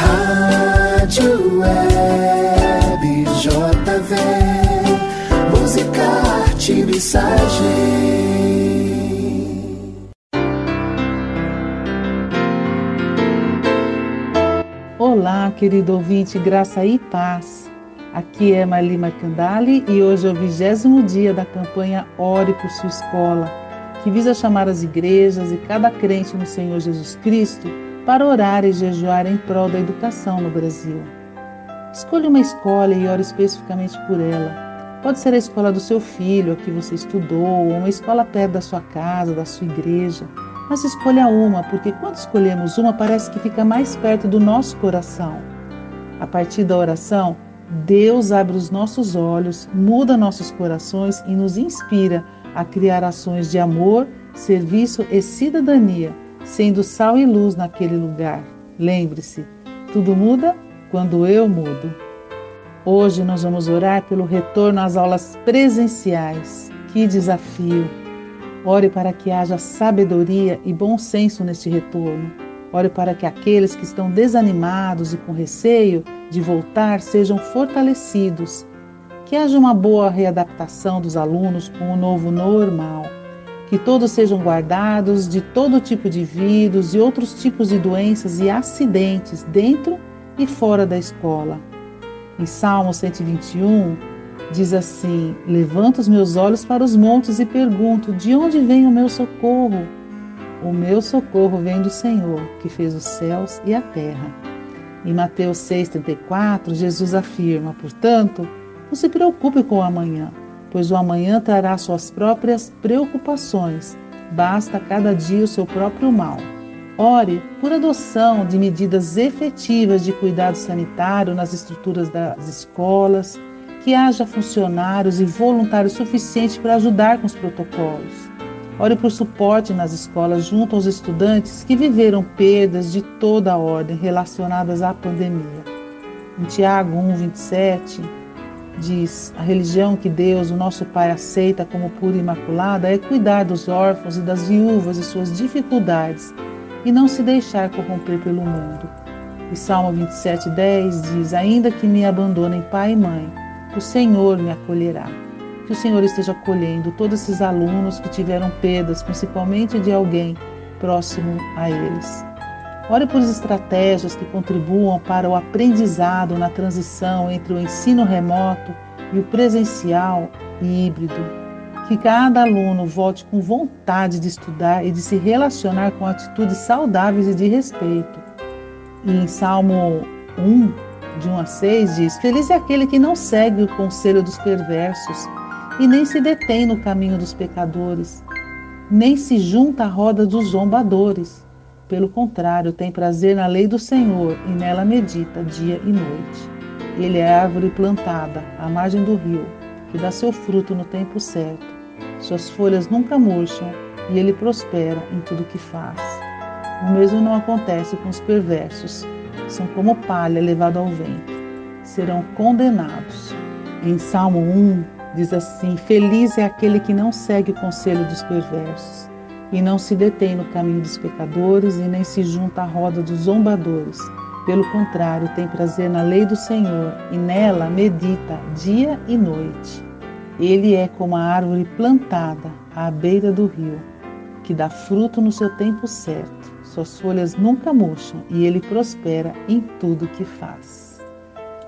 Rádio Web JV, música, arte, mensagem. Olá, querido ouvinte, graça e paz. Aqui é Marli Marcandali e hoje é o vigésimo dia da campanha Ore por Sua Escola, que visa chamar as igrejas e cada crente no Senhor Jesus Cristo para orar e jejuar em prol da educação no Brasil. Escolha uma escola e ore especificamente por ela. Pode ser a escola do seu filho, a que você estudou, ou uma escola perto da sua casa, da sua igreja mas escolha uma, porque quando escolhemos uma, parece que fica mais perto do nosso coração. A partir da oração, Deus abre os nossos olhos, muda nossos corações e nos inspira a criar ações de amor, serviço e cidadania, sendo sal e luz naquele lugar. Lembre-se, tudo muda quando eu mudo. Hoje nós vamos orar pelo retorno às aulas presenciais. Que desafio! Ore para que haja sabedoria e bom senso neste retorno. Ore para que aqueles que estão desanimados e com receio de voltar sejam fortalecidos. Que haja uma boa readaptação dos alunos com o novo normal. Que todos sejam guardados de todo tipo de vírus e outros tipos de doenças e acidentes dentro e fora da escola. Em Salmo 121, Diz assim: Levanto os meus olhos para os montes e pergunto: De onde vem o meu socorro? O meu socorro vem do Senhor, que fez os céus e a terra. Em Mateus 6,34, Jesus afirma: Portanto, não se preocupe com o amanhã, pois o amanhã trará suas próprias preocupações. Basta cada dia o seu próprio mal. Ore por adoção de medidas efetivas de cuidado sanitário nas estruturas das escolas, que haja funcionários e voluntários suficientes para ajudar com os protocolos. Ore por suporte nas escolas junto aos estudantes que viveram perdas de toda a ordem relacionadas à pandemia. Em Tiago 1:27 diz: A religião que Deus, o nosso Pai, aceita como pura e imaculada é cuidar dos órfãos e das viúvas e suas dificuldades e não se deixar corromper pelo mundo. E Salmo 27:10 diz: Ainda que me abandonem pai e mãe, o Senhor me acolherá. Que o Senhor esteja acolhendo todos esses alunos que tiveram perdas, principalmente de alguém próximo a eles. Ore por estratégias que contribuam para o aprendizado na transição entre o ensino remoto e o presencial e híbrido. Que cada aluno volte com vontade de estudar e de se relacionar com atitudes saudáveis e de respeito. E em Salmo 1, de 1 a 6 diz: Feliz é aquele que não segue o conselho dos perversos e nem se detém no caminho dos pecadores, nem se junta à roda dos zombadores. Pelo contrário, tem prazer na lei do Senhor e nela medita dia e noite. Ele é árvore plantada à margem do rio, que dá seu fruto no tempo certo. Suas folhas nunca murcham e ele prospera em tudo que faz. O mesmo não acontece com os perversos são como palha levada ao vento, serão condenados. Em Salmo 1 diz assim: Feliz é aquele que não segue o conselho dos perversos, e não se detém no caminho dos pecadores, e nem se junta à roda dos zombadores. Pelo contrário, tem prazer na lei do Senhor, e nela medita dia e noite. Ele é como a árvore plantada à beira do rio, que dá fruto no seu tempo certo suas folhas nunca murcham e ele prospera em tudo que faz.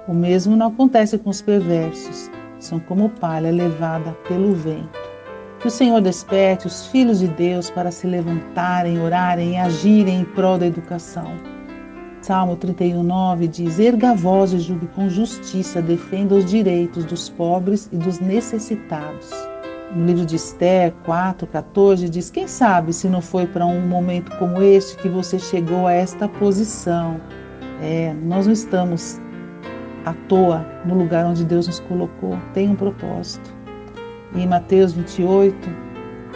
O mesmo não acontece com os perversos, são como palha levada pelo vento. Que o Senhor desperte os filhos de Deus para se levantarem, orarem e agirem em prol da educação. Salmo 31:9 diz: Erga a voz e julgue com justiça, defenda os direitos dos pobres e dos necessitados no livro de Esther 4:14 diz: Quem sabe se não foi para um momento como este que você chegou a esta posição? É, nós não estamos à toa no lugar onde Deus nos colocou, tem um propósito. E em Mateus 28,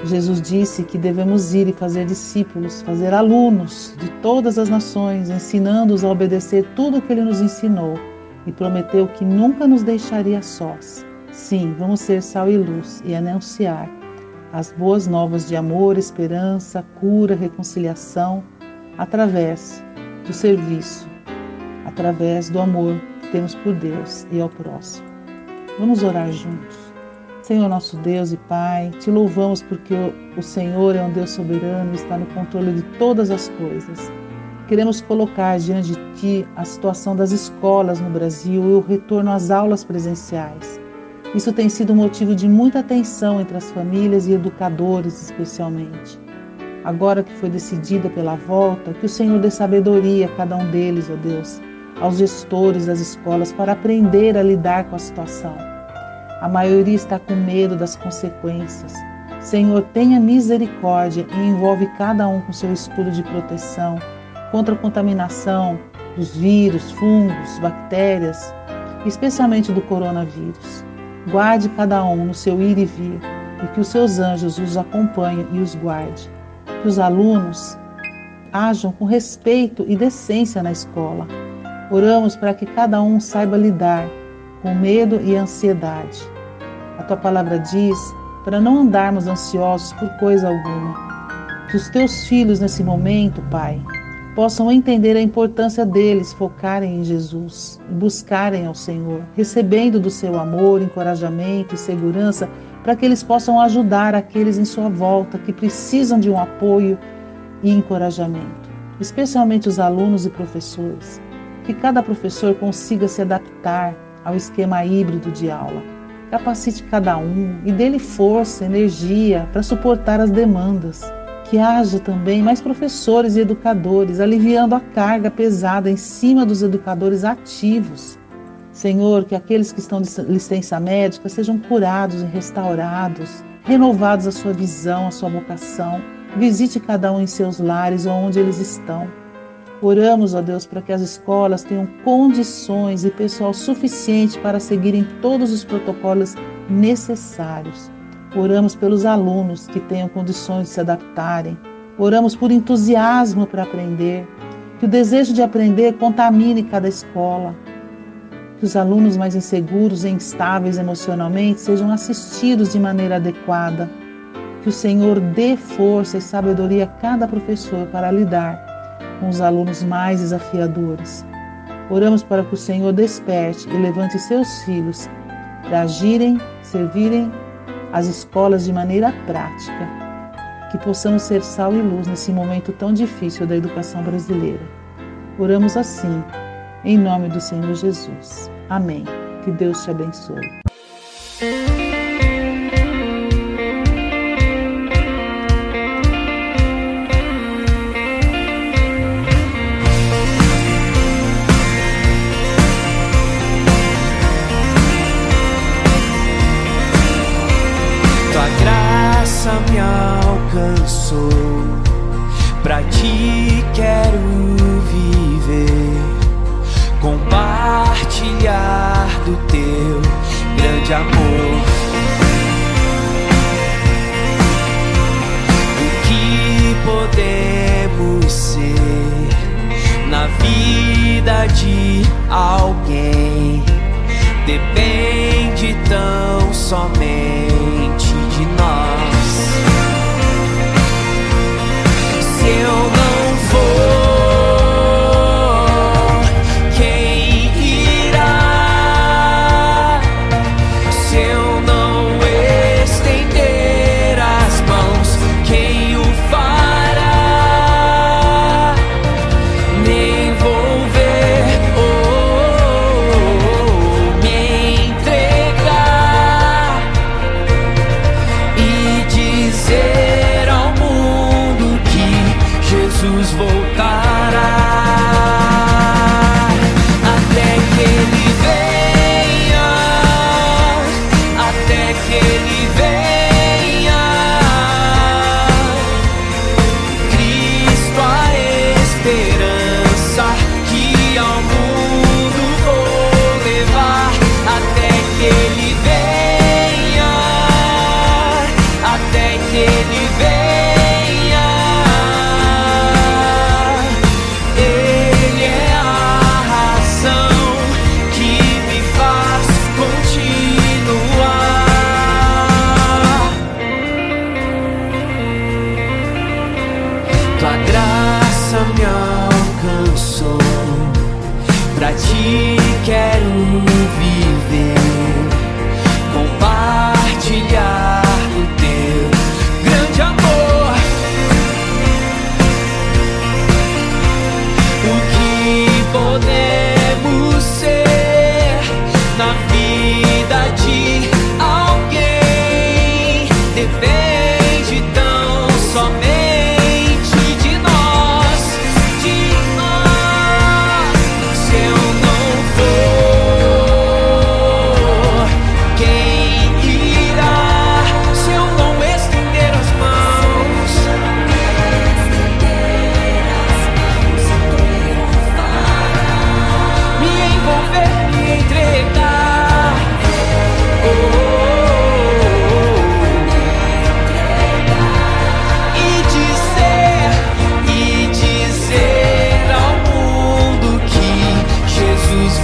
Jesus disse que devemos ir e fazer discípulos, fazer alunos de todas as nações, ensinando-os a obedecer tudo o que ele nos ensinou e prometeu que nunca nos deixaria sós. Sim, vamos ser sal e luz e anunciar as boas novas de amor, esperança, cura, reconciliação através do serviço, através do amor que temos por Deus e ao próximo. Vamos orar juntos. Senhor nosso Deus e Pai, te louvamos porque o Senhor é um Deus soberano e está no controle de todas as coisas. Queremos colocar diante de Ti a situação das escolas no Brasil e o retorno às aulas presenciais. Isso tem sido motivo de muita atenção entre as famílias e educadores, especialmente. Agora que foi decidida pela volta, que o Senhor dê sabedoria a cada um deles, ó Deus, aos gestores das escolas para aprender a lidar com a situação. A maioria está com medo das consequências. Senhor, tenha misericórdia e envolve cada um com seu escudo de proteção contra a contaminação dos vírus, fungos, bactérias, especialmente do coronavírus. Guarde cada um no seu ir e vir e que os seus anjos os acompanhem e os guarde. Que os alunos ajam com respeito e decência na escola. Oramos para que cada um saiba lidar com medo e ansiedade. A tua palavra diz para não andarmos ansiosos por coisa alguma. Que os teus filhos nesse momento, Pai, possam entender a importância deles focarem em Jesus e buscarem ao Senhor, recebendo do seu amor, encorajamento e segurança para que eles possam ajudar aqueles em sua volta que precisam de um apoio e encorajamento, especialmente os alunos e professores. Que cada professor consiga se adaptar ao esquema híbrido de aula. Capacite cada um e dê-lhe força, energia para suportar as demandas que haja também mais professores e educadores, aliviando a carga pesada em cima dos educadores ativos. Senhor, que aqueles que estão de licença médica sejam curados e restaurados, renovados a sua visão, a sua vocação. Visite cada um em seus lares ou onde eles estão. Oramos, ó Deus, para que as escolas tenham condições e pessoal suficiente para seguirem todos os protocolos necessários. Oramos pelos alunos que tenham condições de se adaptarem. Oramos por entusiasmo para aprender. Que o desejo de aprender contamine cada escola. Que os alunos mais inseguros e instáveis emocionalmente sejam assistidos de maneira adequada. Que o Senhor dê força e sabedoria a cada professor para lidar com os alunos mais desafiadores. Oramos para que o Senhor desperte e levante seus filhos para agirem, servirem as escolas de maneira prática, que possamos ser sal e luz nesse momento tão difícil da educação brasileira. Oramos assim, em nome do Senhor Jesus. Amém. Que Deus te abençoe. Pra ti quero viver, compartilhar do teu grande amor. O que podemos ser na vida de alguém? Depende tão somente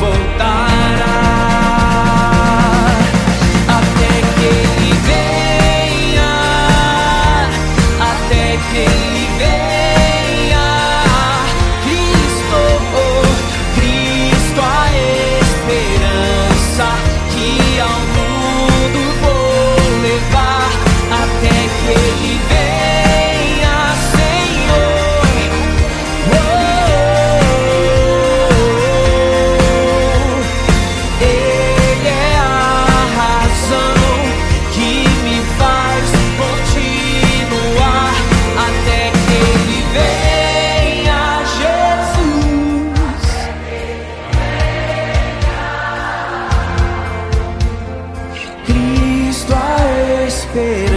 voltar. face